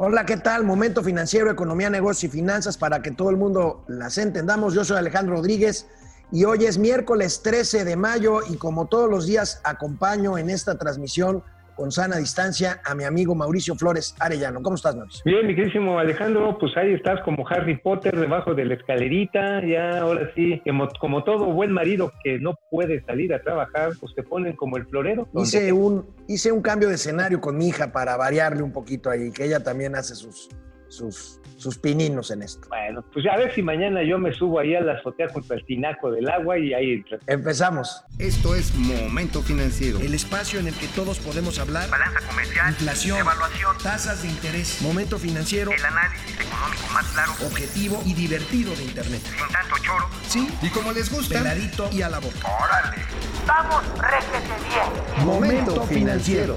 Hola, ¿qué tal? Momento financiero, economía, negocio y finanzas para que todo el mundo las entendamos. Yo soy Alejandro Rodríguez y hoy es miércoles 13 de mayo y como todos los días acompaño en esta transmisión con sana distancia a mi amigo Mauricio Flores Arellano. ¿Cómo estás, Mauricio? Bien, mi queridísimo Alejandro, pues ahí estás como Harry Potter debajo de la escalerita, ya ahora sí, como, todo buen marido que no puede salir a trabajar, pues te ponen como el florero. Hice un, hice un cambio de escenario con mi hija para variarle un poquito ahí, que ella también hace sus, sus, sus pininos en esto. Bueno, pues a ver si mañana yo me subo ahí a la azotea junto al tinaco del agua y ahí Empezamos. Esto es Momento Financiero. El espacio en el que todos podemos hablar. Balanza comercial. Inflación. Evaluación. Tasas de interés. Momento Financiero. El análisis económico más claro. Objetivo y divertido de Internet. Sin tanto choro. Sí. Y como les gusta. Peladito y a la boca. Órale. Vamos, réjete bien. Momento Financiero.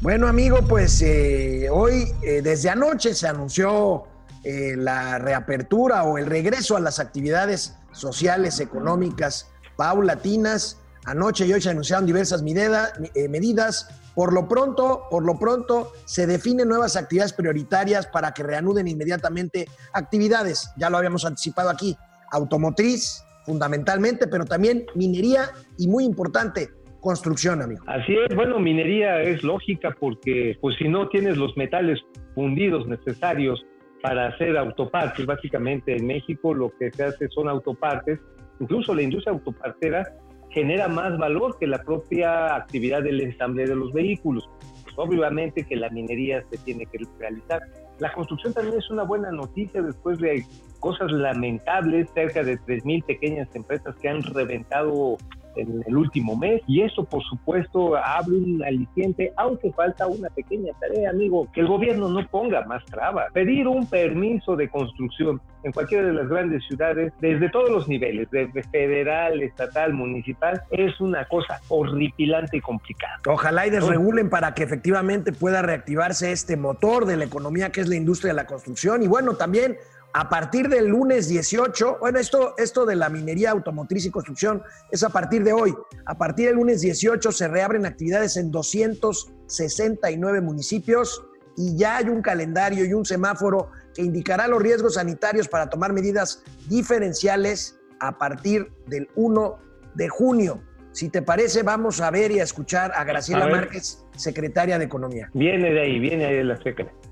Bueno, amigo, pues eh, hoy, eh, desde anoche, se anunció eh, la reapertura o el regreso a las actividades sociales, económicas, paulatinas. Anoche y hoy se anunciaron diversas medidas. Por lo pronto, por lo pronto, se definen nuevas actividades prioritarias para que reanuden inmediatamente actividades. Ya lo habíamos anticipado aquí. Automotriz, fundamentalmente, pero también minería y muy importante, construcción, amigo. Así es, bueno, minería es lógica porque pues si no tienes los metales fundidos necesarios para hacer autopartes, básicamente en México lo que se hace son autopartes, incluso la industria autopartera genera más valor que la propia actividad del ensamble de los vehículos. Pues, obviamente que la minería se tiene que realizar. La construcción también es una buena noticia después de cosas lamentables, cerca de 3.000 pequeñas empresas que han reventado en el último mes y eso por supuesto abre un aliciente, aunque falta una pequeña tarea, amigo, que el gobierno no ponga más trabas. Pedir un permiso de construcción en cualquiera de las grandes ciudades, desde todos los niveles, desde federal, estatal, municipal, es una cosa horripilante y complicada. Ojalá y desregulen para que efectivamente pueda reactivarse este motor de la economía que es la industria de la construcción y bueno, también a partir del lunes 18, bueno, esto, esto de la minería automotriz y construcción es a partir de hoy. A partir del lunes 18 se reabren actividades en 269 municipios y ya hay un calendario y un semáforo que indicará los riesgos sanitarios para tomar medidas diferenciales a partir del 1 de junio. Si te parece, vamos a ver y a escuchar a Graciela Márquez, secretaria de Economía. Viene de ahí, viene de la secretaria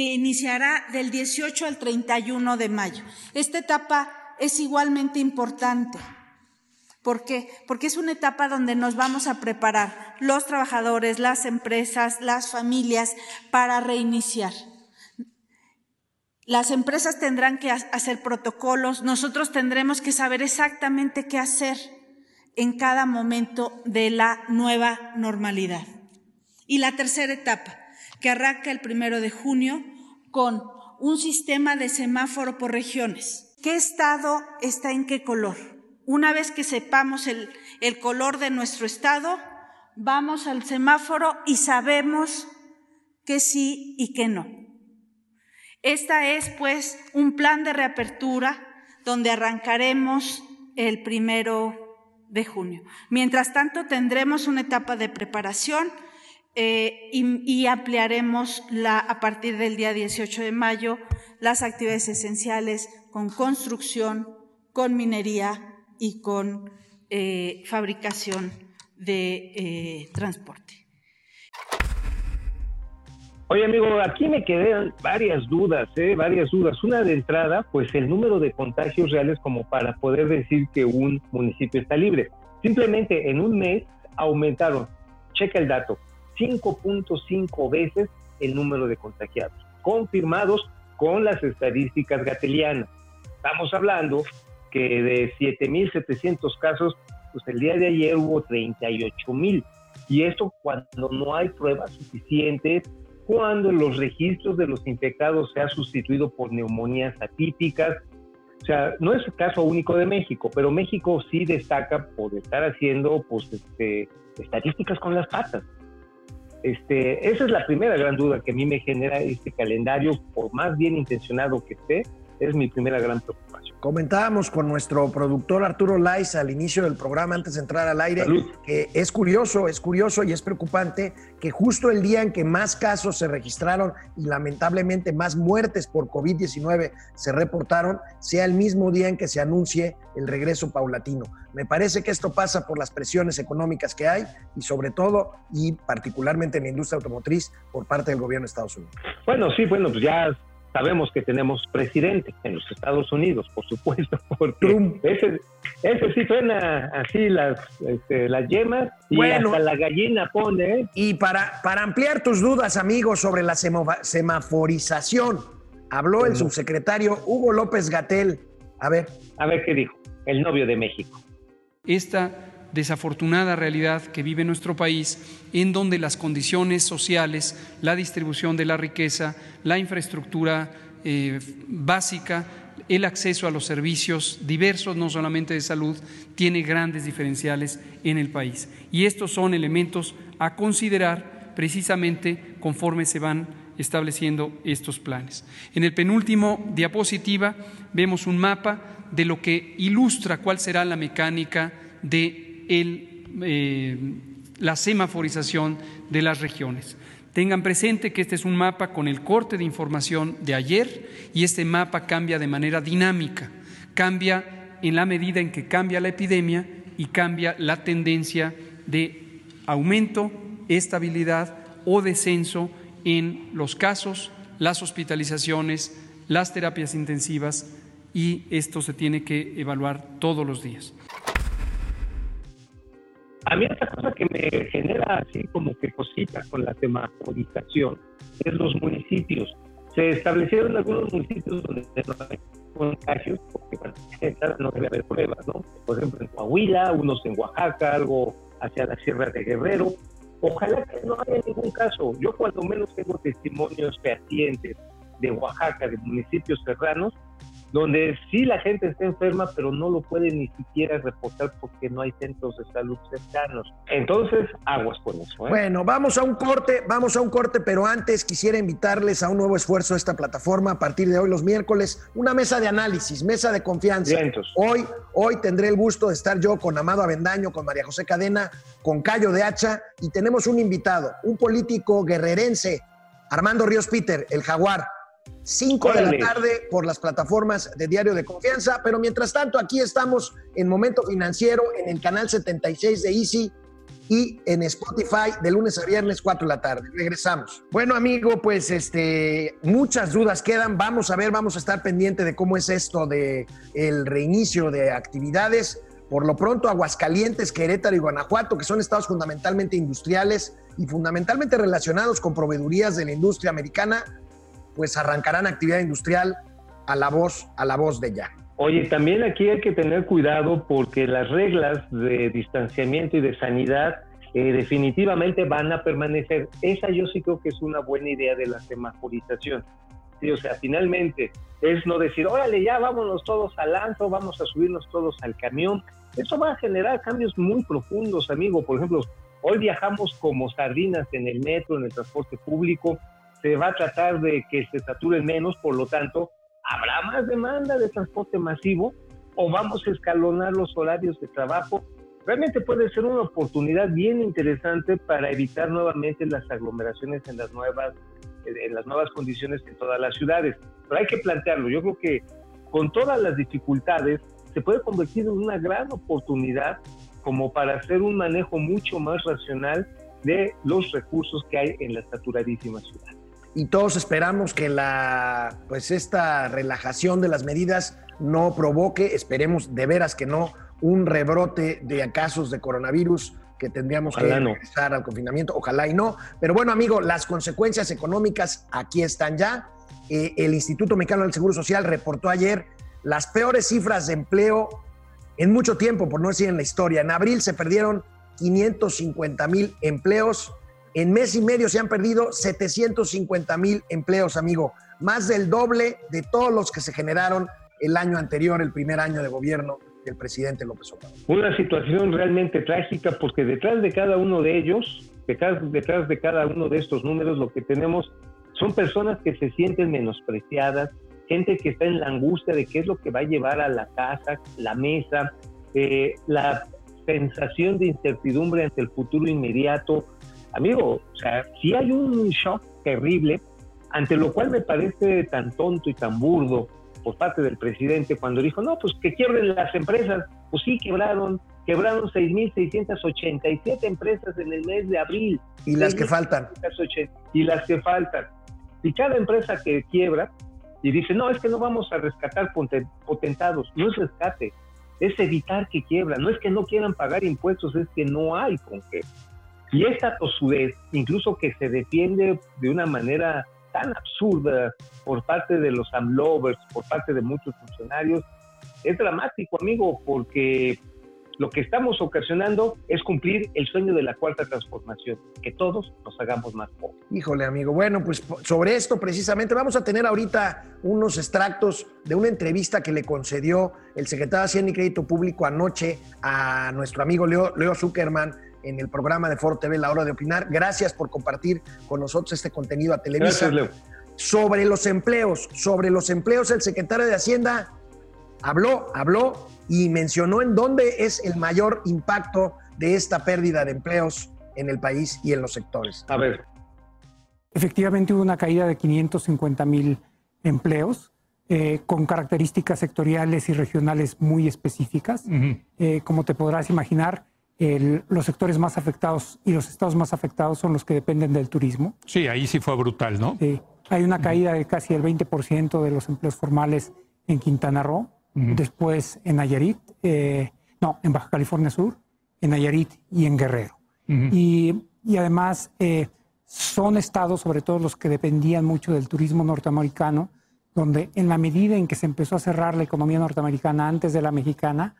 que iniciará del 18 al 31 de mayo. Esta etapa es igualmente importante. ¿Por qué? Porque es una etapa donde nos vamos a preparar los trabajadores, las empresas, las familias para reiniciar. Las empresas tendrán que hacer protocolos, nosotros tendremos que saber exactamente qué hacer en cada momento de la nueva normalidad. Y la tercera etapa, que arranca el primero de junio con un sistema de semáforo por regiones. ¿Qué estado está en qué color? Una vez que sepamos el, el color de nuestro estado, vamos al semáforo y sabemos que sí y que no. Esta es pues un plan de reapertura donde arrancaremos el primero de junio. Mientras tanto, tendremos una etapa de preparación eh, y, ampliaremos la, a partir del día 18 de mayo las actividades esenciales con construcción, con minería y con eh, fabricación de eh, transporte. Oye, amigo, aquí me quedan varias dudas, ¿eh? varias dudas. Una de entrada, pues el número de contagios reales como para poder decir que un municipio está libre. Simplemente en un mes aumentaron, checa el dato, 5.5 veces el número de contagiados, confirmados con las estadísticas gatelianas. Estamos hablando que de 7.700 casos, pues el día de ayer hubo 38.000. Y esto cuando no hay pruebas suficientes, cuando los registros de los infectados se ha sustituido por neumonías atípicas. O sea, no es caso único de México, pero México sí destaca por estar haciendo pues, este, estadísticas con las patas. Este, esa es la primera gran duda que a mí me genera este calendario, por más bien intencionado que esté, es mi primera gran preocupación. Comentábamos con nuestro productor Arturo Lais al inicio del programa, antes de entrar al aire, Salud. que es curioso, es curioso y es preocupante que justo el día en que más casos se registraron y lamentablemente más muertes por COVID-19 se reportaron, sea el mismo día en que se anuncie el regreso paulatino. Me parece que esto pasa por las presiones económicas que hay y sobre todo y particularmente en la industria automotriz por parte del gobierno de Estados Unidos. Bueno, sí, bueno, pues ya sabemos que tenemos presidente en los Estados Unidos, por supuesto, porque Trump. ese, ese sí suena así las, este, las yemas y Bueno. hasta la gallina pone, ¿eh? Y para, para ampliar tus dudas, amigos, sobre la semo- semaforización, habló el subsecretario Hugo López Gatel. A ver, A ver qué dijo, el novio de México. esta desafortunada realidad que vive nuestro país, en donde las condiciones sociales, la distribución de la riqueza, la infraestructura eh, básica, el acceso a los servicios diversos, no solamente de salud, tiene grandes diferenciales en el país. Y estos son elementos a considerar precisamente conforme se van estableciendo estos planes. En el penúltimo diapositiva vemos un mapa de lo que ilustra cuál será la mecánica de eh, la semaforización de las regiones. Tengan presente que este es un mapa con el corte de información de ayer y este mapa cambia de manera dinámica, cambia en la medida en que cambia la epidemia y cambia la tendencia de aumento, estabilidad o descenso en los casos, las hospitalizaciones, las terapias intensivas y esto se tiene que evaluar todos los días. A mí esta cosa que me genera así como que cosita con la semaforización es los municipios. Se establecieron algunos municipios donde no hay contagios, porque bueno, no debe haber pruebas, ¿no? Por ejemplo, en Coahuila, unos en Oaxaca, algo hacia la Sierra de Guerrero. Ojalá que no haya ningún caso. Yo cuando menos tengo testimonios fehacientes de Oaxaca, de municipios serranos, donde sí la gente está enferma, pero no lo puede ni siquiera reportar porque no hay centros de salud cercanos. Entonces, aguas con eso. ¿eh? bueno, vamos a un corte, vamos a un corte, pero antes quisiera invitarles a un nuevo esfuerzo de esta plataforma a partir de hoy los miércoles, una mesa de análisis, mesa de confianza. Vientos. Hoy, hoy tendré el gusto de estar yo con Amado Avendaño, con María José Cadena, con Cayo de Hacha y tenemos un invitado, un político guerrerense, Armando Ríos Peter, el jaguar. 5 de la tarde por las plataformas de Diario de Confianza, pero mientras tanto aquí estamos en Momento Financiero en el canal 76 de Easy y en Spotify de lunes a viernes 4 de la tarde. Regresamos. Bueno, amigo, pues este muchas dudas quedan. Vamos a ver, vamos a estar pendiente de cómo es esto de el reinicio de actividades. Por lo pronto, Aguascalientes, Querétaro y Guanajuato, que son estados fundamentalmente industriales y fundamentalmente relacionados con proveedurías de la industria americana, pues arrancarán actividad industrial a la voz, a la voz de ya. Oye, también aquí hay que tener cuidado porque las reglas de distanciamiento y de sanidad eh, definitivamente van a permanecer. Esa yo sí creo que es una buena idea de la semaforización. Sí, o sea, finalmente es no decir, órale, ya vámonos todos al antro, vamos a subirnos todos al camión. Eso va a generar cambios muy profundos, amigo. Por ejemplo, hoy viajamos como sardinas en el metro, en el transporte público. Se va a tratar de que se saturen menos, por lo tanto, ¿habrá más demanda de transporte masivo o vamos a escalonar los horarios de trabajo? Realmente puede ser una oportunidad bien interesante para evitar nuevamente las aglomeraciones en las nuevas en las nuevas condiciones en todas las ciudades. Pero hay que plantearlo. Yo creo que con todas las dificultades se puede convertir en una gran oportunidad como para hacer un manejo mucho más racional de los recursos que hay en la saturadísima ciudad y todos esperamos que la pues esta relajación de las medidas no provoque, esperemos de veras que no, un rebrote de casos de coronavirus que tendríamos Ojalá que no. regresar al confinamiento, ojalá y no. Pero bueno, amigo, las consecuencias económicas aquí están ya. Eh, el Instituto Mexicano del Seguro Social reportó ayer las peores cifras de empleo en mucho tiempo, por no decir en la historia. En abril se perdieron 550 mil empleos. En mes y medio se han perdido 750 mil empleos, amigo. Más del doble de todos los que se generaron el año anterior, el primer año de gobierno del presidente López Obrador. Una situación realmente trágica porque detrás de cada uno de ellos, detrás, de cada uno de estos números, lo que tenemos son personas que se sienten menospreciadas, gente que está en la angustia de qué es lo que va a llevar a la casa, la mesa, eh, la sensación de incertidumbre ante el futuro inmediato. Amigo, o sea, si hay un shock terrible, ante lo cual me parece tan tonto y tan burdo por parte del presidente cuando dijo, no, pues que quiebren las empresas. Pues sí, quebraron, quebraron 6.687 empresas en el mes de abril. Y las que faltan. Y las que faltan. Y cada empresa que quiebra y dice, no, es que no vamos a rescatar potentados, no es rescate, es evitar que quiebra, no es que no quieran pagar impuestos, es que no hay con qué. Y esta tosudez, incluso que se defiende de una manera tan absurda por parte de los AMLovers, por parte de muchos funcionarios, es dramático, amigo, porque lo que estamos ocasionando es cumplir el sueño de la cuarta transformación, que todos nos hagamos más pobres. Híjole, amigo. Bueno, pues sobre esto precisamente vamos a tener ahorita unos extractos de una entrevista que le concedió el secretario de Hacienda y Crédito Público anoche a nuestro amigo Leo, Leo Zuckerman en el programa de Foro TV La Hora de Opinar. Gracias por compartir con nosotros este contenido a Televisa. Gracias, Leo. Sobre los empleos, sobre los empleos, el secretario de Hacienda habló, habló y mencionó en dónde es el mayor impacto de esta pérdida de empleos en el país y en los sectores. A ver. Efectivamente hubo una caída de 550 mil empleos eh, con características sectoriales y regionales muy específicas. Eh, como te podrás imaginar, el- los sectores más afectados y los estados más afectados son los que dependen del turismo. Sí, ahí sí fue brutal, ¿no? Sí. hay una caída de casi el 20% de los empleos formales en Quintana Roo, después en Nayarit, eh, no, en Baja California Sur, en Nayarit y en Guerrero. y, y además eh, son estados, sobre todo los que dependían mucho del turismo norteamericano, donde en la medida en que se empezó a cerrar la economía norteamericana antes de la mexicana,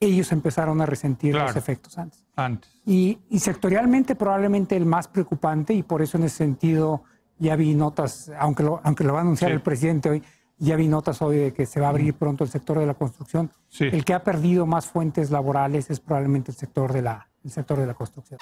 ellos empezaron a resentir los efectos antes. Antes. Y, y sectorialmente probablemente el más preocupante, y por eso en ese sentido ya vi notas, aunque lo, aunque lo va a anunciar Sí. el presidente hoy, ya vi notas hoy de que se va a abrir pronto el sector de la construcción. Sí. El que ha perdido más fuentes laborales es probablemente el sector de la, el sector de la construcción.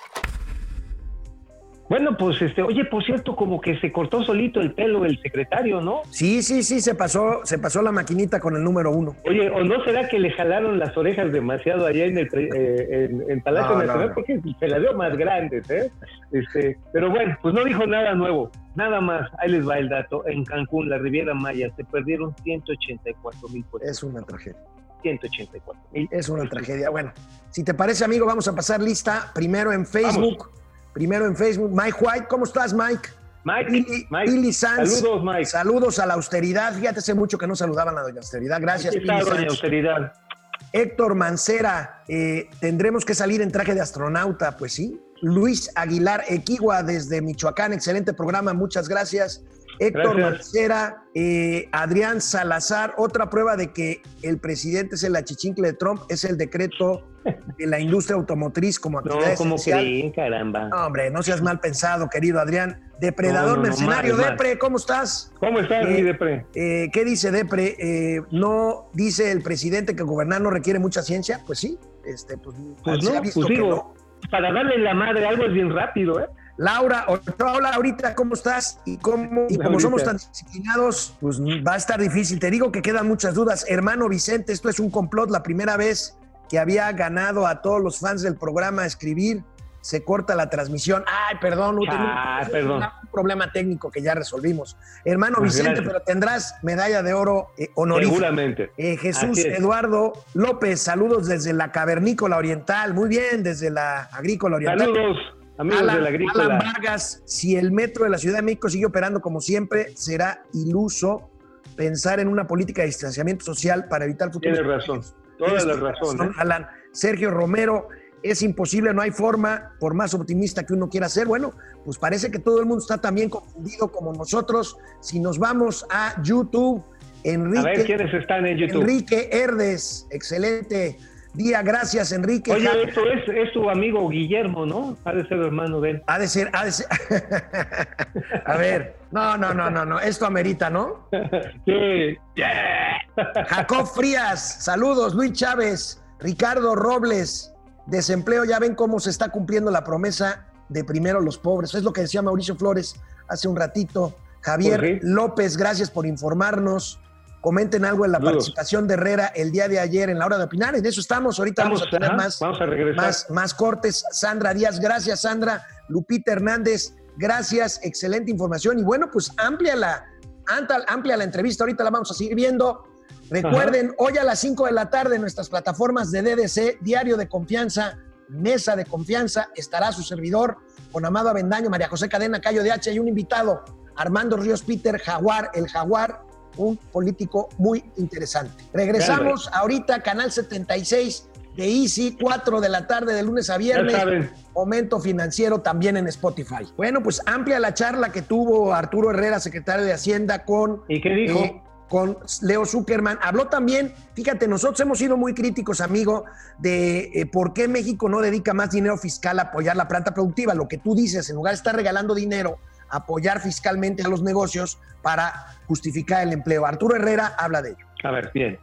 Bueno, pues este, oye, por cierto, como que se cortó solito el pelo el secretario, ¿no? Sí, sí, sí, se pasó, se pasó la maquinita con el número uno. Oye, ¿o no será que le jalaron las orejas demasiado allá en el pre- eh, en, en Palacio No, Nacional? no. Porque se las veo más grandes, ¿eh? Este, pero bueno, pues no dijo nada nuevo. Nada más, ahí les va el dato. En Cancún, la Riviera Maya, se perdieron 184 mil. Es una tragedia. 184 mil. Es una tragedia. Bueno, si te parece, amigo, vamos a pasar lista. Primero en Facebook. Primero en Facebook. Mike White, ¿cómo estás, Mike? Mike, Billy, Mike, Billy Sanz. saludos, Mike. Saludos a la austeridad. Fíjate, hace mucho que no saludaban a doña austeridad. Gracias, está, doña Sanz. austeridad. Héctor Mancera, eh, tendremos que salir en traje de astronauta, pues sí. Luis Aguilar Equigua desde Michoacán, excelente programa, muchas gracias. Héctor. Mancera, eh, Adrián Salazar, otra prueba de que el presidente es el achichincle de Trump, es el decreto de la industria automotriz como No, actividad como esencial. creen, caramba. No, hombre, no seas mal pensado, querido Adrián. Depredador No, no, no, mercenario. Depre, ¿cómo estás? ¿Cómo estás, Eh, mi Depre? Eh, ¿Qué dice Depre? Eh, ¿No dice el presidente que gobernar no requiere mucha ciencia? Pues sí, este, pues, Pues no, pues digo, no. para darle la madre algo es bien rápido, ¿eh? Laura, hola, ahorita, ¿cómo estás? Y como, y como somos tan disciplinados, pues va a estar difícil. Te digo que quedan muchas dudas. Hermano Vicente, esto es un complot. La primera vez que había ganado a todos los fans del programa a escribir, se corta la transmisión. Ay, perdón, no, Ah, perdón. un problema técnico que ya resolvimos. Hermano Vicente, gracias. pero tendrás medalla de oro eh, honorífica. Seguramente. Eh, Jesús. Eduardo López, saludos desde la Cavernícola Oriental. Muy bien, desde la Agrícola Oriental. Saludos, amigos Alan, de la agrícola. Alan Vargas, si el metro de la Ciudad de México sigue operando como siempre, será iluso pensar en una política de distanciamiento social para evitar futuros. Tienes razón. Toda Tienes la toda razón. ¿eh? Alan. Sergio Romero, es imposible, no hay forma, por más optimista que uno quiera ser. Bueno, pues parece que todo el mundo está también confundido como nosotros. Si nos vamos a YouTube, Enrique. A ver quiénes están en YouTube. Enrique Herdes, excelente día, gracias Enrique. Oye, esto es, es tu amigo Guillermo, ¿no? Ha de ser hermano de él. Ha de ser, ha de ser. A ver, no, no, no, no, no, esto amerita, ¿no? Sí. Jacob Frías, saludos, Luis Chávez, Ricardo Robles, desempleo, ya ven cómo se está cumpliendo la promesa de primero los pobres. Es lo que decía Mauricio Flores hace un ratito. Javier. López, gracias por informarnos. Comenten algo en la Saludos. participación de Herrera el día de ayer en la hora de opinar. En eso estamos. Ahorita vamos, Vamos, a tener ajá, más, vamos a regresar. más, más cortes. Sandra Díaz, gracias, Sandra. Lupita Hernández, gracias. Excelente información. Y bueno, pues amplia la, amplia la entrevista. Ahorita la vamos a seguir viendo. Recuerden, hoy a las 5 de la tarde en nuestras plataformas de DDC, Diario de Confianza, Mesa de Confianza, estará su servidor con Amado Avendaño, María José Cadena, Cayo de H y un invitado, Armando Ríos Peter Jaguar, el Jaguar, un político muy interesante. Regresamos ahorita, Canal 76 de Easy, 4 de la tarde de lunes a viernes. Momento financiero también en Spotify. Bueno, pues amplia la charla que tuvo Arturo Herrera, secretario de Hacienda, con ¿Y qué dijo? eh, con Leo Zuckerman. Habló también, fíjate, nosotros hemos sido muy críticos, amigo, de eh, por qué México no dedica más dinero fiscal a apoyar la planta productiva. Lo que tú dices, en lugar de estar regalando dinero, apoyar fiscalmente a los negocios para justificar el empleo. Arturo Herrera habla de ello. A ver, bien.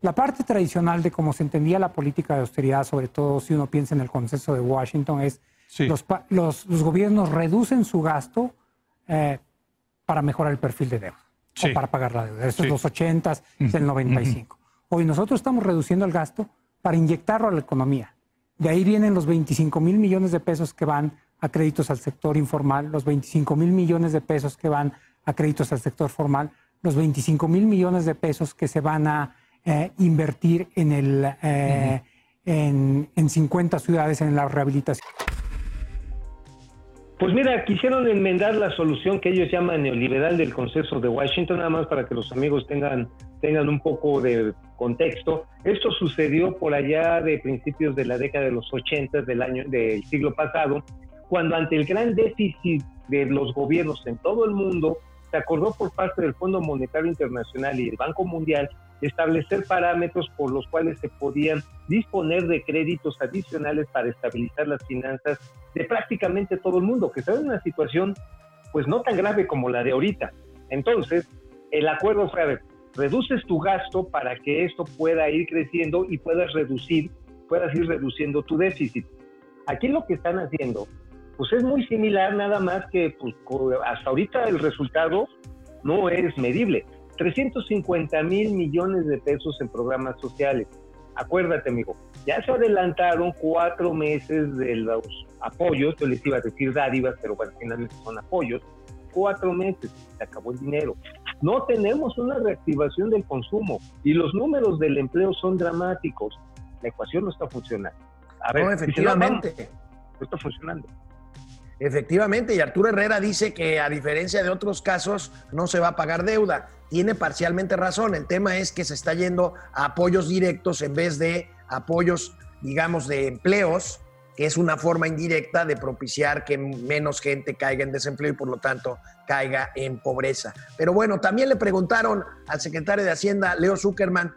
La parte tradicional de cómo se entendía la política de austeridad, sobre todo si uno piensa en el consenso de Washington, es Sí. los, los, los gobiernos reducen su gasto eh, para mejorar el perfil de deuda Sí. o para pagar la deuda. Esto Sí. es los 80, es el 95. Hoy nosotros estamos reduciendo el gasto para inyectarlo a la economía. De ahí vienen los 25 mil millones de pesos que van a créditos al sector informal, los 25 mil millones de pesos que van a créditos al sector formal, los 25 mil millones de pesos que se van a eh, invertir en, el, eh, en, en 50 ciudades en la rehabilitación. Pues mira, quisieron enmendar la solución que ellos llaman neoliberal del consenso de Washington, nada más para que los amigos tengan, tengan un poco de contexto. Esto sucedió por allá de principios de la década de los 80 del año del siglo pasado, cuando ante el gran déficit de los gobiernos en todo el mundo, se acordó por parte del Fondo Monetario Internacional y el Banco Mundial establecer parámetros por los cuales se podían disponer de créditos adicionales para estabilizar las finanzas de prácticamente todo el mundo, que está en una situación pues no tan grave como la de ahorita. Entonces, el acuerdo fue, a ver, reduces tu gasto para que esto pueda ir creciendo y puedas reducir, puedas ir reduciendo tu déficit. Aquí lo que están haciendo, pues es muy similar, nada más que pues, hasta ahorita el resultado no es medible. 350 mil millones de pesos en programas sociales. Acuérdate, amigo, ya se adelantaron cuatro meses de los apoyos, yo les iba a decir dádivas, pero bueno, finalmente son apoyos. Cuatro meses, se acabó el dinero. No tenemos una reactivación del consumo y los números del empleo son dramáticos. La ecuación no está funcionando. A ver, No, si efectivamente. no está funcionando. Efectivamente, y Arturo Herrera dice que a diferencia de otros casos no se va a pagar deuda. Tiene parcialmente razón. El tema es que se está yendo a apoyos directos en vez de apoyos, digamos, de empleos, que es una forma indirecta de propiciar que menos gente caiga en desempleo y por lo tanto caiga en pobreza. Pero bueno, también le preguntaron al secretario de Hacienda, Leo Zuckerman,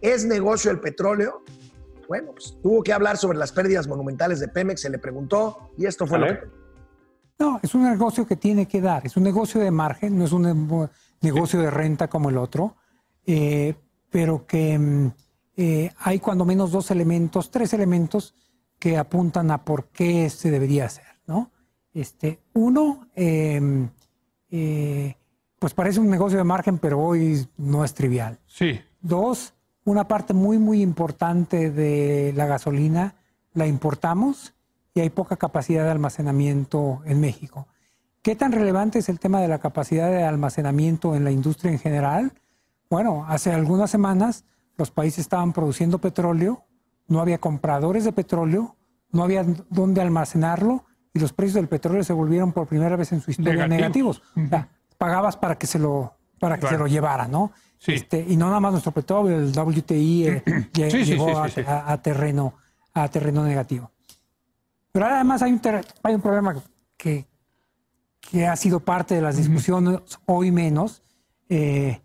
¿es negocio el petróleo? Bueno, pues tuvo que hablar sobre las pérdidas monumentales de Pemex, se le preguntó y esto fue lo que... No, es un negocio que tiene que dar, es un negocio de margen, no es un ne- negocio de renta como el otro, eh, pero que mm, eh, hay cuando menos dos elementos, tres elementos que apuntan a por qué se debería hacer, ¿no? Este, uno, eh, eh, pues parece un negocio de margen, pero hoy no es trivial. Sí. Dos, una parte muy, muy importante de la gasolina la importamos y hay poca capacidad de almacenamiento en México. ¿Qué tan relevante es el tema de la capacidad de almacenamiento en la industria en general? Bueno, hace algunas semanas los países estaban produciendo petróleo, no había compradores de petróleo, no había dónde almacenarlo y los precios del petróleo se volvieron por primera vez en su historia Negativos. negativos. O sea, pagabas para que se lo, para que Claro. se lo llevara, ¿no? Sí. Este, y no nada más nuestro petróleo, el WTI eh, Sí, llegó sí. a terreno, a terreno negativo. Pero además hay un, ter- hay un problema que, que ha sido parte de las discusiones, hoy menos. Eh,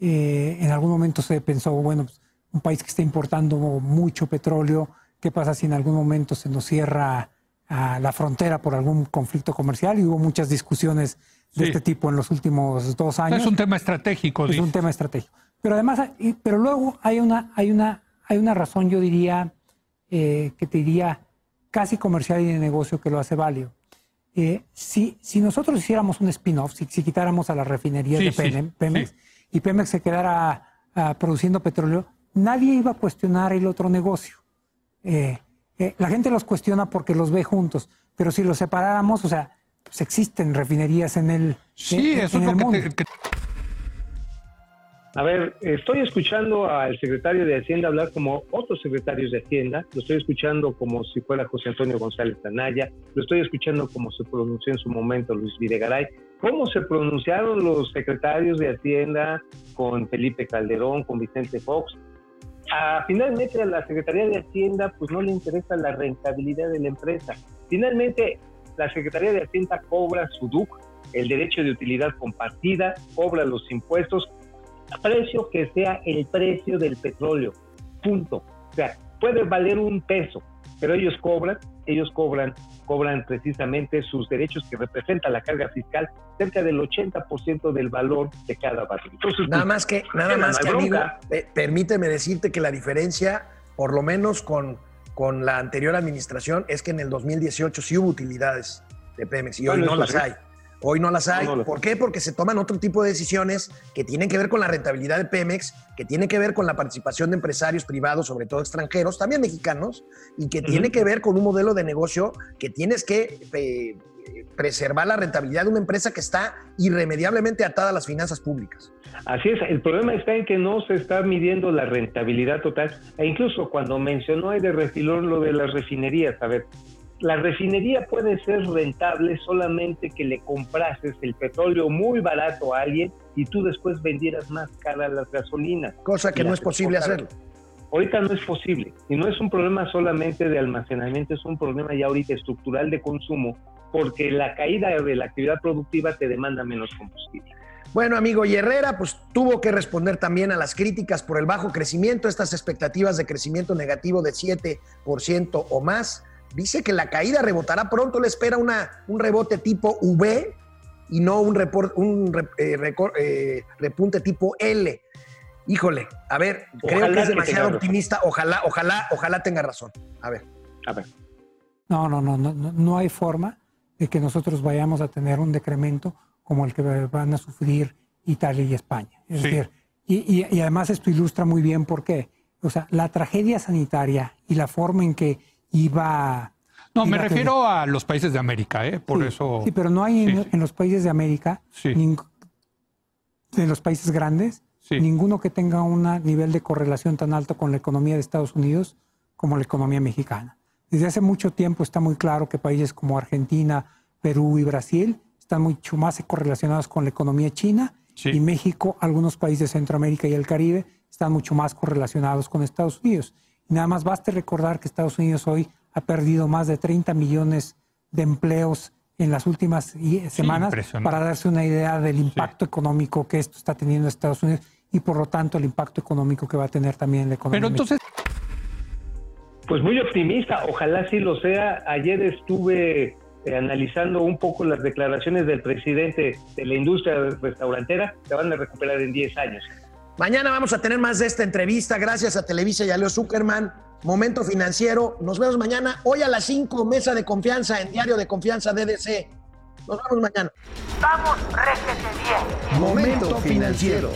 eh, en algún momento se pensó, bueno, pues, un país que está importando mucho petróleo, ¿qué pasa si en algún momento se nos cierra la frontera por algún conflicto comercial? Y hubo muchas discusiones de Sí. este tipo en los últimos dos años Es un tema estratégico. es dice. un tema estratégico. Pero además, pero luego hay una, hay una, hay una razón, yo diría, eh, que te diría casi comercial y de negocio que lo hace válido. Eh, si, si nosotros hiciéramos un spin-off, si, si quitáramos a las refinerías Sí, de sí, Pemex sí. y Pemex se quedara ah, produciendo petróleo, nadie iba a cuestionar el otro negocio. Eh, eh, la gente los cuestiona porque los ve juntos, pero si los separáramos, o sea, pues existen refinerías en el, Sí, en- eso en es lo el que, mundo. te- que- A ver, estoy escuchando al secretario de Hacienda hablar como otros secretarios de Hacienda, lo estoy escuchando como si fuera José Antonio González Anaya, lo estoy escuchando como se pronunció en su momento Luis Videgaray, cómo se pronunciaron los secretarios de Hacienda con Felipe Calderón, con Vicente Fox. Ah, finalmente a la Secretaría de Hacienda pues no le interesa la rentabilidad de la empresa. Finalmente la Secretaría de Hacienda cobra su DUC, el derecho de utilidad compartida, cobra los impuestos, precio que sea el precio del petróleo. Punto. O sea, puede valer un peso, pero ellos cobran, ellos cobran, cobran precisamente sus derechos que representa la carga fiscal cerca del 80% del valor de cada barril. Entonces, Nada pues, más que, nada no más que amigo, eh, permíteme decirte que la diferencia, por lo menos con, con la anterior administración, es que en el 2018 sí hubo utilidades de Pemex y hoy no las hay. Hoy no las hay. No, no las ¿Por qué? Porque se toman otro tipo de decisiones que tienen que ver con la rentabilidad de Pemex, que tienen que ver con la participación de empresarios privados, sobre todo extranjeros, también mexicanos, y que tiene Ujú. que ver con un modelo de negocio que tienes que eh, preservar la rentabilidad de una empresa que está irremediablemente atada a las finanzas públicas. Así es, el problema está en que no se está midiendo la rentabilidad total. E incluso cuando mencionó ahí de refilón lo de las refinerías, a ver, la refinería puede ser rentable solamente que le comprases el petróleo muy barato a alguien y tú después vendieras más cara las gasolinas. Cosa que no es posible hacerlo. Ahorita no es posible. Y no es un problema solamente de almacenamiento, es un problema ya ahorita estructural de consumo, porque la caída de la actividad productiva te demanda menos combustible. Bueno, amigo, y Herrera pues tuvo que responder también a las críticas por el bajo crecimiento, estas expectativas de crecimiento negativo de 7% o más. Dice que la caída rebotará pronto, le espera una, un rebote tipo V y no un, repor- un eh, eh, repunte tipo L. Híjole, a ver, creo que es demasiado optimista, ojalá, ojalá, ojalá tenga razón. A ver. A ver. No, no, no, no, no, no hay forma de que nosotros vayamos a tener un decremento como el que van a sufrir Italia y España. Es Sí. decir, y, y- y además esto ilustra muy bien por qué. O sea, la tragedia sanitaria y la forma en que iba... no, me a refiero a los países de América, ¿eh? Por sí, eso. Sí, pero no hay en, Sí, sí. en los países de América, ning- de los países grandes, ninguno que tenga un nivel de correlación tan alto con la economía de Estados Unidos como la economía mexicana. Desde hace mucho tiempo está muy claro que países como Argentina, Perú y Brasil están mucho más correlacionados con la economía china Sí. y México, algunos países de Centroamérica y el Caribe están mucho más correlacionados con Estados Unidos. Nada más baste recordar que Estados Unidos hoy ha perdido más de 30 millones de empleos en las últimas y- semanas para darse una idea del impacto económico que esto está teniendo en Estados Unidos y por lo tanto el impacto económico que va a tener también la economía. Pero entonces, Pues muy optimista, ojalá sí lo sea. Ayer estuve eh, analizando un poco las declaraciones del presidente de la industria restaurantera, se van a recuperar en 10 años. Mañana vamos a tener más de esta entrevista. Gracias a Televisa y a Leo Zuckerman. Momento financiero. Nos vemos mañana. Hoy a las 5, mesa de confianza en Diario de Confianza DDC. Nos vemos mañana. Vamos, réjete bien. Momento financiero.